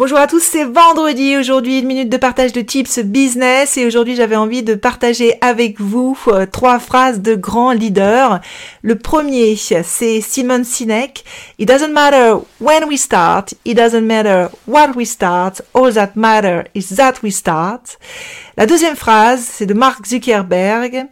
Bonjour à tous, c'est vendredi aujourd'hui, une minute de partage de tips business et aujourd'hui j'avais envie de partager avec vous euh, trois phrases de grands leaders. Le premier, c'est Simon Sinek. It doesn't matter when we start, it doesn't matter what we start, all that matter is that we start. La deuxième phrase, c'est de Mark Zuckerberg.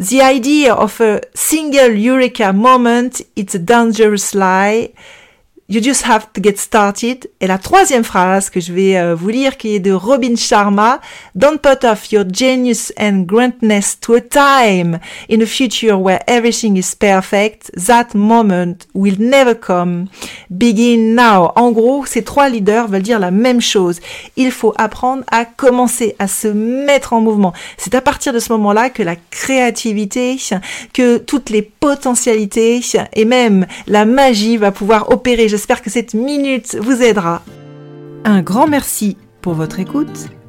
The idea of a single eureka moment, it's a dangerous lie. You just have to get started. Et la troisième phrase que je vais euh, vous lire, qui est de Robin Sharma, Don't put off your genius and greatness to a time in a future where everything is perfect. That moment will never come. Begin now. En gros, ces trois leaders veulent dire la même chose. Il faut apprendre à commencer, à se mettre en mouvement. C'est à partir de ce moment-là que la créativité, que toutes les potentialités et même la magie va pouvoir opérer. J'espère que cette minute vous aidera. Un grand merci pour votre écoute.